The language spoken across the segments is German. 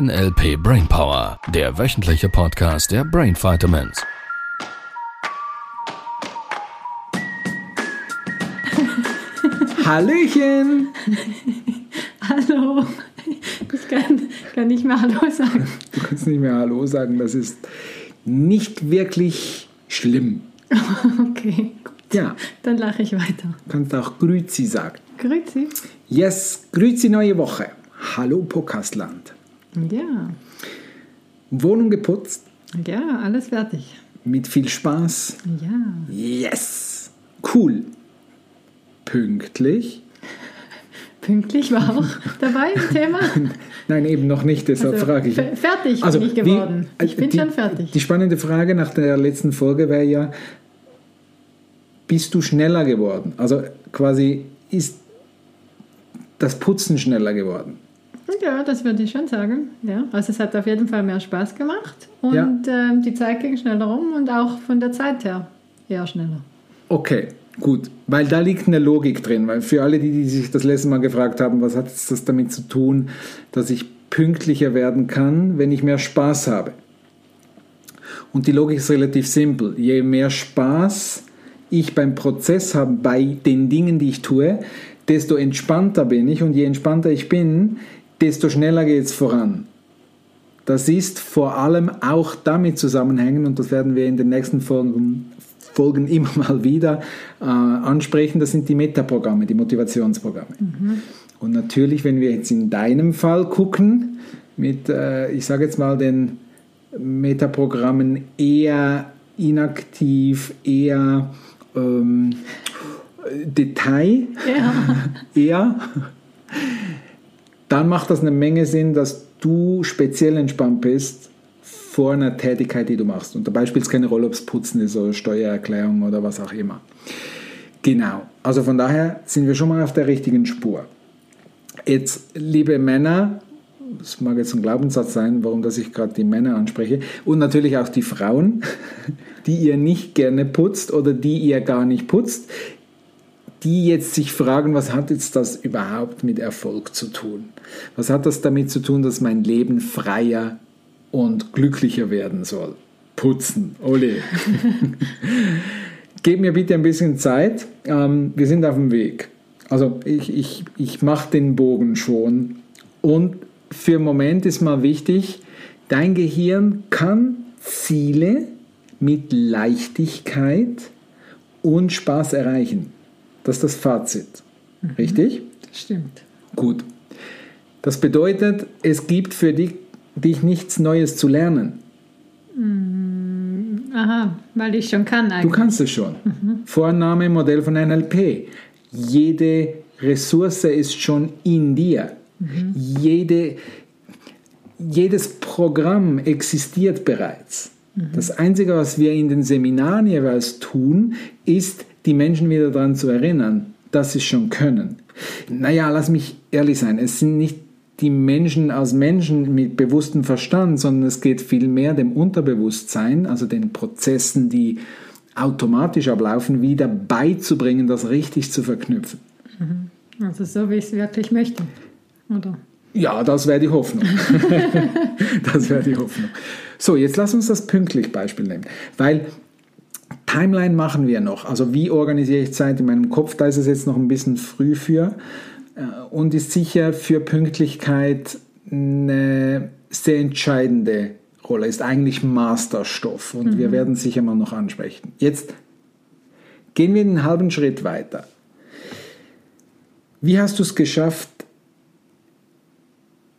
NLP Brainpower, der wöchentliche Podcast der Brain Vitamins. Hallöchen! Hallo. Ich kann, kann nicht mehr Hallo sagen. Du kannst nicht mehr Hallo sagen, das ist nicht wirklich schlimm. Okay, gut. Ja, Dann lache ich weiter. du kannst auch Grüezi sagen. Grüezi. Yes, Grüezi neue Woche. Hallo Podcastland. Ja, Wohnung geputzt, ja, alles fertig. mit viel Spaß. Ja. Yes, cool. Pünktlich. Pünktlich war auch dabei im Thema. Nein, eben noch nicht, deshalb Also, frage ich. fe- fertig Also, bin ich wie- geworden. ich äh, bin die, schon fertig. Die spannende Frage nach der letzten Folge wäre ja, bist du schneller geworden? Also quasi ist das Putzen schneller geworden? Ja, das würde ich schon sagen. Ja, also es hat auf jeden Fall mehr Spaß gemacht und Ja. ähm, die Zeit ging schneller rum und auch von der Zeit her eher schneller. Okay, gut. Weil da liegt eine Logik drin. Weil für alle, die, die sich das letzte Mal gefragt haben, was hat das damit zu tun, dass ich pünktlicher werden kann, wenn ich mehr Spaß habe? Und die Logik ist relativ simpel. Je mehr Spaß ich beim Prozess habe, bei den Dingen, die ich tue, desto entspannter bin ich. Und je entspannter ich bin, desto schneller geht es voran. Das ist vor allem auch damit zusammenhängen, und das werden wir in den nächsten Folgen, Folgen immer mal wieder äh, ansprechen, das sind die Metaprogramme, die Motivationsprogramme. Und natürlich, wenn wir jetzt in deinem Fall gucken, mit, äh, ich sage jetzt mal, den Metaprogrammen eher inaktiv, eher ähm, Detail, Ja, eher, dann macht das eine Menge Sinn, dass du speziell entspannt bist vor einer Tätigkeit, die du machst. Und dabei spielt es keine Rolle, ob es Putzen ist oder Steuererklärung oder was auch immer. Genau. Also von daher sind wir schon mal auf der richtigen Spur. Jetzt, liebe Männer, das mag jetzt ein Glaubenssatz sein, warum dass ich gerade die Männer anspreche, und natürlich auch die Frauen, die ihr nicht gerne putzt oder die ihr gar nicht putzt, die jetzt sich fragen, was hat jetzt das überhaupt mit Erfolg zu tun? Was hat das damit zu tun, dass mein Leben freier und glücklicher werden soll? Putzen, ole. Gib mir bitte ein bisschen Zeit. Ähm, wir sind auf dem Weg. Also ich, ich, ich mache den Bogen schon. Und für einen Moment ist mal wichtig, dein Gehirn kann Ziele mit Leichtigkeit und Spaß erreichen. Das ist das Fazit. Richtig? stimmt. Gut. Das bedeutet, es gibt für dich, dich nichts Neues zu lernen. Aha, weil ich schon kann Du eigentlich. kannst es schon. Vorname, Modell von NLP. Jede Ressource ist schon in dir. Jede, jedes Programm existiert bereits. Das Einzige, was wir in den Seminaren jeweils tun, ist, die Menschen wieder daran zu erinnern, dass sie es schon können. Naja, lass mich ehrlich sein, es sind nicht die Menschen als Menschen mit bewusstem Verstand, sondern es geht vielmehr dem Unterbewusstsein, also den Prozessen, die automatisch ablaufen, wieder beizubringen, das richtig zu verknüpfen. Also so, wie ich es wirklich möchte. Oder? Ja, das wäre die Hoffnung. das wäre die Hoffnung. So, jetzt lass uns das pünktlich Beispiel nehmen, weil Timeline machen wir noch. Also wie organisiere ich Zeit in meinem Kopf? Da ist es jetzt noch ein bisschen früh für äh, und ist sicher für Pünktlichkeit eine sehr entscheidende Rolle. Ist eigentlich Masterstoff und wir werden es sicher mal noch ansprechen. Jetzt gehen wir einen halben Schritt weiter. Wie hast du es geschafft,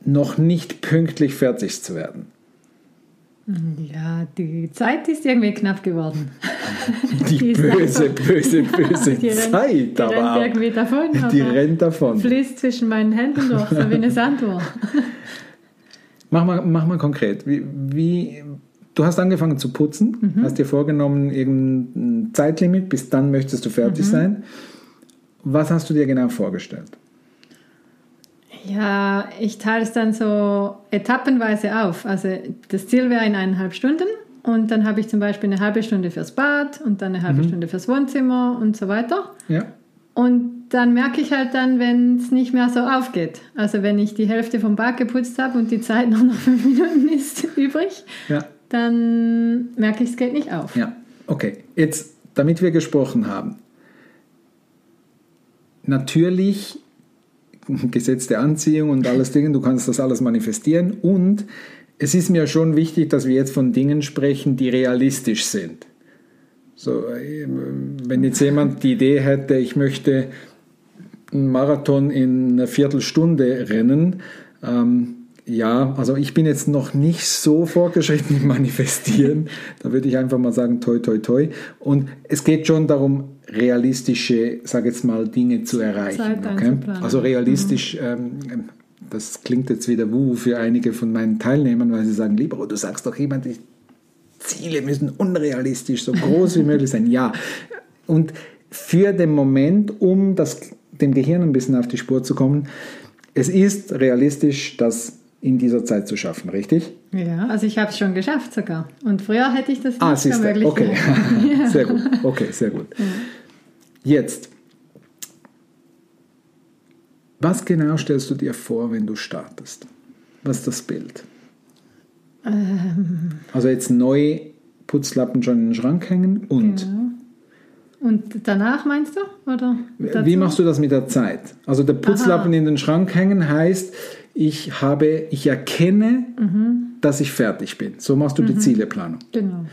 noch nicht pünktlich fertig zu werden? Ja, die Zeit ist irgendwie knapp geworden. Die ist böse, böse, böse Die rennt- Zeit, die aber rennt irgendwie davon. Die rennt davon. Fließt zwischen meinen Händen durch, so wie eine Sanduhr. Mach mal, mach mal konkret. Wie, wie, du hast angefangen zu putzen, Mhm. hast dir vorgenommen, irgendein Zeitlimit, bis dann möchtest du fertig Mhm. sein. Was hast du dir genau vorgestellt? Ja, ich teile es dann so etappenweise auf. Also das Ziel wäre in eineinhalb Stunden und dann habe ich zum Beispiel eine halbe Stunde fürs Bad und dann eine halbe Stunde fürs Wohnzimmer und so weiter. Ja. Und dann merke ich halt dann, wenn es nicht mehr so aufgeht. Also wenn ich die Hälfte vom Bad geputzt habe und die Zeit noch nach fünf Minuten ist übrig, Ja. dann merke ich, es geht nicht auf. Ja, okay. Jetzt, damit wir gesprochen haben. Natürlich Gesetz der Anziehung und alles Dinge, du kannst das alles manifestieren und es ist mir schon wichtig, dass wir jetzt von Dingen sprechen, die realistisch sind. So, ähm, wenn jetzt jemand die Idee hätte, ich möchte einen Marathon in einer Viertelstunde rennen, ähm, ja, also ich bin jetzt noch nicht so fortgeschritten im Manifestieren. Da würde ich einfach mal sagen, toi, toi, toi. Und es geht schon darum, realistische, sag jetzt mal, Dinge zu erreichen. Okay? Also realistisch, ähm, das klingt jetzt wieder wuh für einige von meinen Teilnehmern, weil sie sagen, lieber, du sagst doch jemand, die Ziele müssen unrealistisch, so groß wie möglich sein. Ja, und für den Moment, um das, dem Gehirn ein bisschen auf die Spur zu kommen, es ist realistisch, das in dieser Zeit zu schaffen, richtig? Ja, also ich habe es schon geschafft sogar. Und früher hätte ich das nicht Ah, für siehst du, möglich okay. gehalten. sehr gut, okay, sehr gut. Jetzt, was genau stellst du dir vor, wenn du startest? Was ist das Bild? Ähm. Also jetzt neu Putzlappen schon in den Schrank hängen und Ja. Und danach meinst du? Oder wie machst du das mit der Zeit? Also der Putzlappen in den Schrank hängen heißt, ich habe, ich erkenne, Mhm. dass ich fertig bin. So machst du die Zieleplanung. Genau.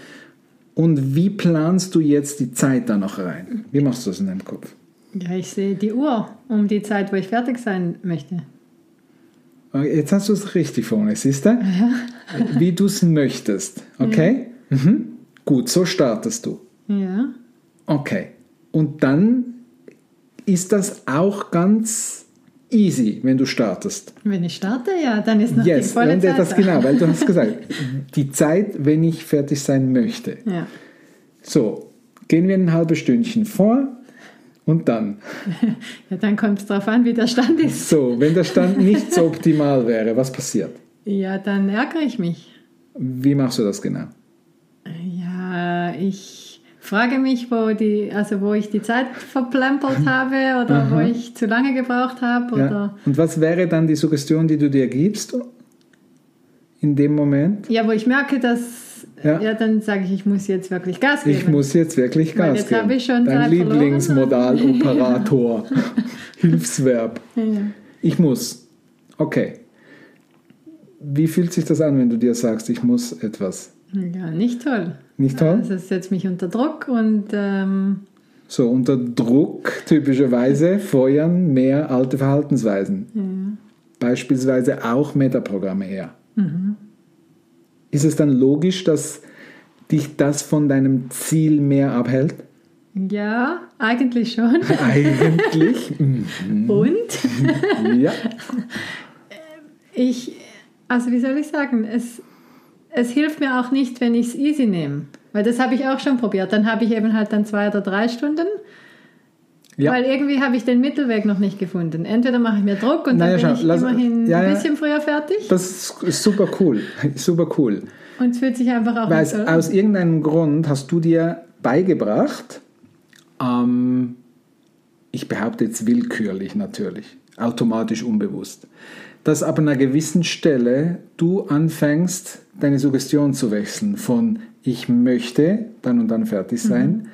Und wie planst du jetzt die Zeit da noch rein? Wie machst du das in deinem Kopf? Ja, ich sehe die Uhr um die Zeit, wo ich fertig sein möchte. Jetzt hast du es richtig vorne, siehst du? Wie du es möchtest. Okay? Mhm. Gut, so startest du. Ja. Okay. Und dann ist das auch ganz easy, wenn du startest. Wenn ich starte, ja, dann ist noch die Yes, volle und Zeit das da. genau, weil du hast gesagt, die Zeit, wenn ich fertig sein möchte. Ja. So, gehen wir ein halbes Stündchen vor und dann. ja, dann kommt es darauf an, wie der Stand ist. So, wenn der Stand nicht so optimal wäre, was passiert? Ja, dann ärgere ich mich. Wie machst du das genau? Ja, ich frage mich, wo, die, also wo ich die Zeit verplempert habe oder wo ich zu lange gebraucht habe. Ja. Oder Und was wäre dann die Suggestion, die du dir gibst in dem Moment? ja, wo ich merke, dass, Ja. ja, dann sage ich, ich muss jetzt wirklich Gas geben. Ich muss jetzt wirklich Weil Gas jetzt geben. habe ich schon Dein. Lieblingsmodaloperator. Hilfsverb. ja. Ich muss. Okay. Wie fühlt sich das an, wenn du dir sagst, ich muss etwas? Ja, nicht toll. Nicht toll? Also es setzt mich unter Druck und ähm, So, unter Druck typischerweise feuern mehr alte Verhaltensweisen. Beispielsweise auch Metaprogramme her. Mhm. Ist es dann logisch, dass dich das von deinem Ziel mehr abhält? ja, eigentlich schon. Eigentlich. Mhm. Und ja. ich, also wie soll ich sagen, es, es hilft mir auch nicht, wenn ich es easy nehme. Weil das habe ich auch schon probiert. Dann habe ich eben halt dann zwei oder drei Stunden. Ja. Weil irgendwie habe ich den Mittelweg noch nicht gefunden. Entweder mache ich mir Druck und dann Naja, bin schau, ich lass- immerhin ja, ein bisschen früher fertig. Das ist super cool. Super cool. Und es fühlt sich einfach auch Weil an. aus irgendeinem Grund hast du dir beigebracht, ähm, ich behaupte jetzt willkürlich natürlich, automatisch unbewusst, dass ab einer gewissen Stelle du anfängst, deine Suggestion zu wechseln von ich möchte dann und dann fertig sein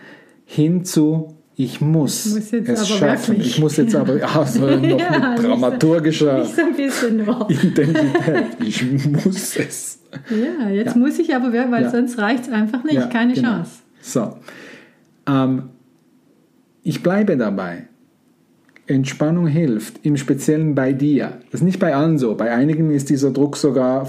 hin zu ich muss, muss es schaffen. wirklich. Ich muss jetzt aber also noch Ja, mit nicht so- dramaturgischer Nicht so bisschen nur. Intensität. Ich muss es. Ja, jetzt Ja. muss ich aber, weil Ja. sonst reicht es einfach nicht. Ja, Keine genau. Chance. So. Ähm, ich bleibe dabei. Entspannung hilft, im Speziellen bei dir. Das ist nicht bei allen so. Bei einigen ist dieser Druck sogar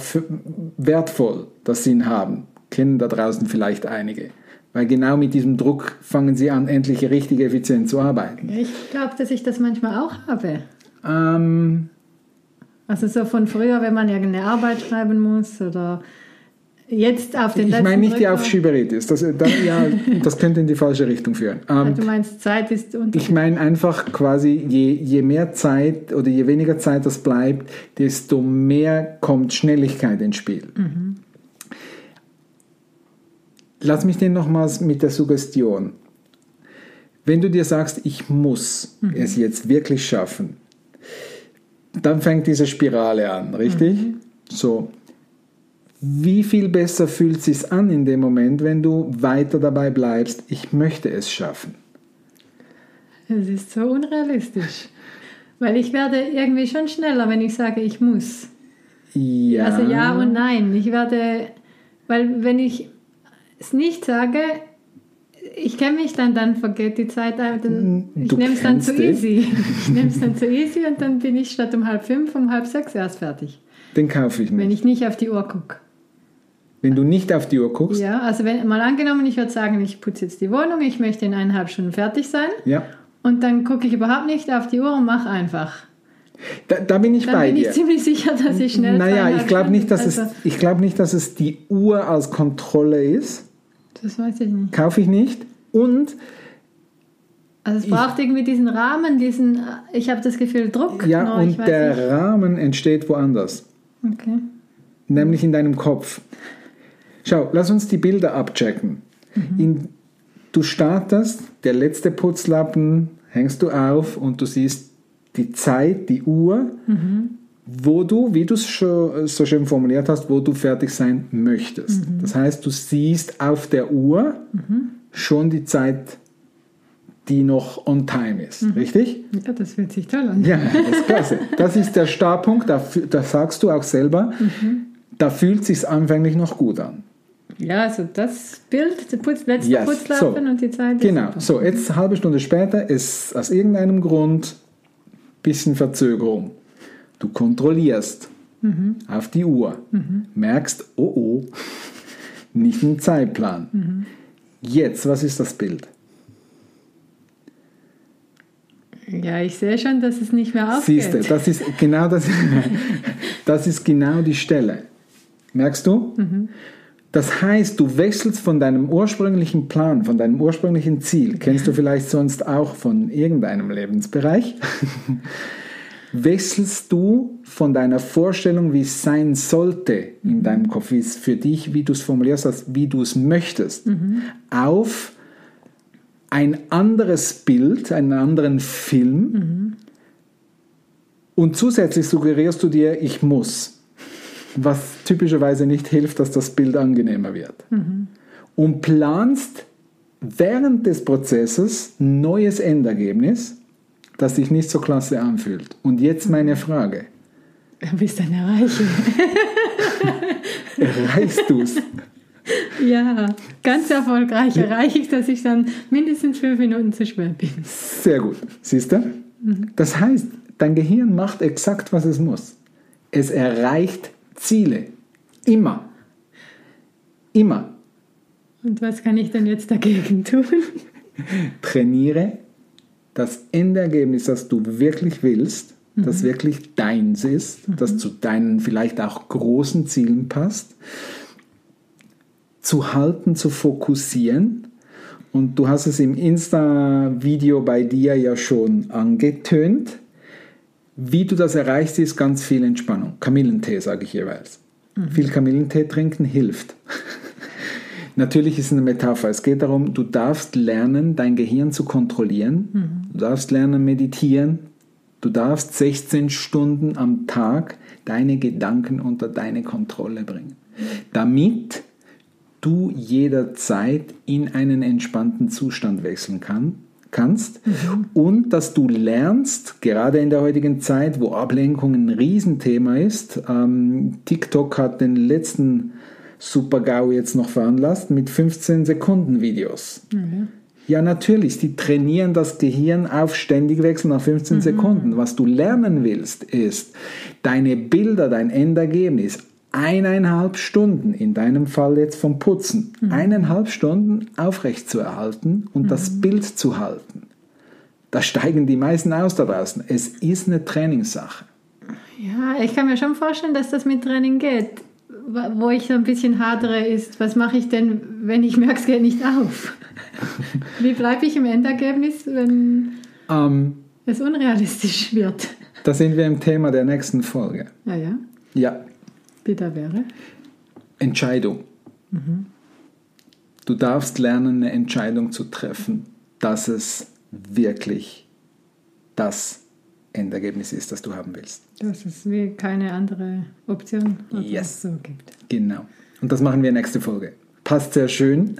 wertvoll, dass sie ihn haben. Kennen da draußen vielleicht einige. Weil genau mit diesem Druck fangen sie an, endlich richtig effizient zu arbeiten. Ich glaube, dass ich das manchmal auch habe. Ähm, Also so von früher, wenn man irgendeine Arbeit schreiben muss oder jetzt auf den ich letzten meine nicht die Drücker. Aufschieberitis. Das, da, ja, das könnte in die falsche Richtung führen. Ähm, Du meinst, Zeit ist unter. Ich meine einfach quasi, je, je mehr Zeit oder je weniger Zeit das bleibt, desto mehr kommt Schnelligkeit ins Spiel. Lass mich den nochmals mit der Suggestion. Wenn du dir sagst, ich muss Mhm. es jetzt wirklich schaffen, dann fängt diese Spirale an, richtig? Mhm. So. Wie viel besser fühlt es sich an in dem Moment, wenn du weiter dabei bleibst, ich möchte es schaffen? Es ist so unrealistisch. Weil ich werde irgendwie schon schneller, wenn ich sage, ich muss. Ja. Also ja und nein. Ich werde, weil wenn ich es nicht sage, ich kenne mich dann, dann vergeht die Zeit, ein, dann, ich nehme es dann zu easy. Ich nehme es dann zu easy und dann bin ich statt um halb fünf, um halb sechs erst fertig. Den kaufe ich nicht. Wenn ich nicht auf die Uhr gucke. Wenn du nicht auf die Uhr guckst, Ja, also wenn mal angenommen, ich würde sagen, ich putze jetzt die Wohnung, ich möchte in eineinhalb Stunden fertig sein ja, und dann gucke ich überhaupt nicht auf die Uhr und mache einfach. da, da bin ich Dann bei bin dir. ich ziemlich sicher, dass ich schnell Naja, ich glaube nicht, dass Stunden- es, ich glaube nicht, dass es die Uhr als Kontrolle ist. Das weiß ich nicht. Kaufe ich nicht. Und Also es braucht irgendwie diesen Rahmen, diesen, ich habe das Gefühl, Druck. ja, ich und der nicht. Rahmen entsteht woanders, Okay. nämlich in deinem Kopf. Schau, lass uns die Bilder abchecken. Mhm. In, du startest, der letzte Putzlappen hängst du auf und du siehst die Zeit, die Uhr, Mhm. wo du, wie du es schon so schön formuliert hast, wo du fertig sein möchtest. Mhm. Das heißt, du siehst auf der Uhr schon die Zeit, die noch on time ist, Mhm. richtig? Ja, das fühlt sich toll an. Ja, das ist klasse. Das ist der Startpunkt, da, da sagst du auch selber, Mhm. da fühlt sich anfänglich noch gut an. Ja, also das Bild, der Putz, letzte Yes, Putzlappen so. und die Zeit. Genau, super. so jetzt eine halbe Stunde später ist aus irgendeinem Grund bisschen Verzögerung. Du kontrollierst Mhm. auf die Uhr, merkst, oh oh, nicht im Zeitplan. Mhm. Jetzt, was ist das Bild? Ja, ich sehe schon, dass es nicht mehr aufgeht. Siehst du, das ist genau das, das ist genau die Stelle. Merkst du? Das heißt, du wechselst von deinem ursprünglichen Plan, von deinem ursprünglichen Ziel, kennst du vielleicht sonst auch von irgendeinem Lebensbereich, wechselst du von deiner Vorstellung, wie es sein sollte in deinem Kopf, wie es für dich, wie du es formulierst hast, wie du es möchtest, auf ein anderes Bild, einen anderen Film und zusätzlich suggerierst du dir, ich muss, was typischerweise nicht hilft, dass das Bild angenehmer wird. Und planst während des Prozesses ein neues Endergebnis, das sich nicht so klasse anfühlt. Und jetzt meine Frage, Bis dann erreiche. erreichst du es? Ja, ganz erfolgreich erreiche ich, dass ich dann mindestens fünf Minuten zu spät bin. Sehr gut. Siehst du? Das heißt, dein Gehirn macht exakt, was es muss. Es erreicht Ziele. Immer. Immer. Und was kann ich denn jetzt dagegen tun? Trainiere das Endergebnis, das du wirklich willst, das wirklich deins ist, das zu deinen vielleicht auch großen Zielen passt, zu halten, zu fokussieren. Und du hast es im Insta-Video bei dir ja schon angetönt. Wie du das erreichst, ist ganz viel Entspannung. Kamillentee, sage ich jeweils. Viel Kamillentee trinken hilft. Natürlich ist es eine Metapher. Es geht darum, du darfst lernen, dein Gehirn zu kontrollieren. Du darfst lernen, meditieren. Du darfst 16 Stunden am Tag deine Gedanken unter deine Kontrolle bringen. Damit du jederzeit in einen entspannten Zustand wechseln kann, kannst und dass du lernst, gerade in der heutigen Zeit, wo Ablenkung ein Riesenthema ist, ähm, TikTok hat den letzten Super-GAU jetzt noch veranlasst mit 15 Sekunden Videos. Ja, natürlich, die trainieren das Gehirn auf ständig wechseln nach 15 Sekunden. Was du lernen willst, ist, deine Bilder, dein Endergebnis, eineinhalb Stunden, in deinem Fall jetzt vom Putzen, eineinhalb Stunden aufrecht zu erhalten und das Bild zu halten. Da steigen die meisten aus da draußen. Es ist eine Trainingssache. Ja, ich kann mir schon vorstellen, dass das mit Training geht. Wo ich so ein bisschen hadere, ist, was mache ich denn, wenn ich merke, es geht nicht auf? Wie bleibe ich im Endergebnis, wenn Ähm, es unrealistisch wird? da sind wir im Thema der nächsten Folge. Ja, ja, Ja, die da wäre. Entscheidung. Du darfst lernen, eine Entscheidung zu treffen. dass es wirklich das Endergebnis ist, das du haben willst. Dass es wie keine andere Option Yes. so gibt. Genau. Und das machen wir nächste Folge. Passt sehr schön.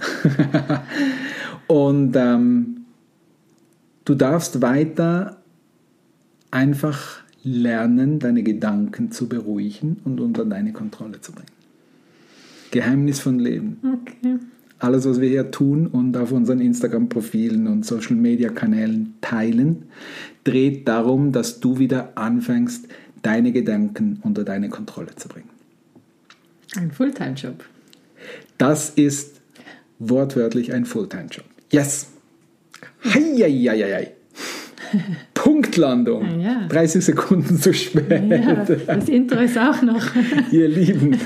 Und ähm, du darfst weiter einfach lernen, deine Gedanken zu beruhigen und unter deine Kontrolle zu bringen. Geheimnis von Leben. Okay. Alles, was wir hier tun und auf unseren Instagram-Profilen und Social-Media-Kanälen teilen, dreht darum, dass du wieder anfängst, deine Gedanken unter deine Kontrolle zu bringen. Ein Fulltime-Job. Das ist wortwörtlich ein Fulltime-Job. Yes! Heieieiei. Punktlandung. Ah, ja. 30 Sekunden zu spät. Ja, das Intro ist auch noch. Ihr Lieben.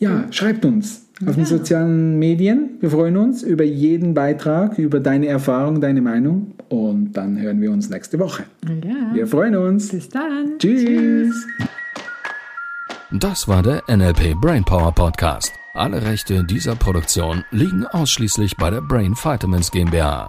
Ja, schreibt uns auf den sozialen Medien. Wir freuen uns über jeden Beitrag, über deine Erfahrung, deine Meinung. Und dann hören wir uns nächste Woche. Ja. Wir freuen uns. Bis dann. Tschüss. Das war der NLP Brainpower Podcast. Alle Rechte dieser Produktion liegen ausschließlich bei der Brain Vitamins GmbH.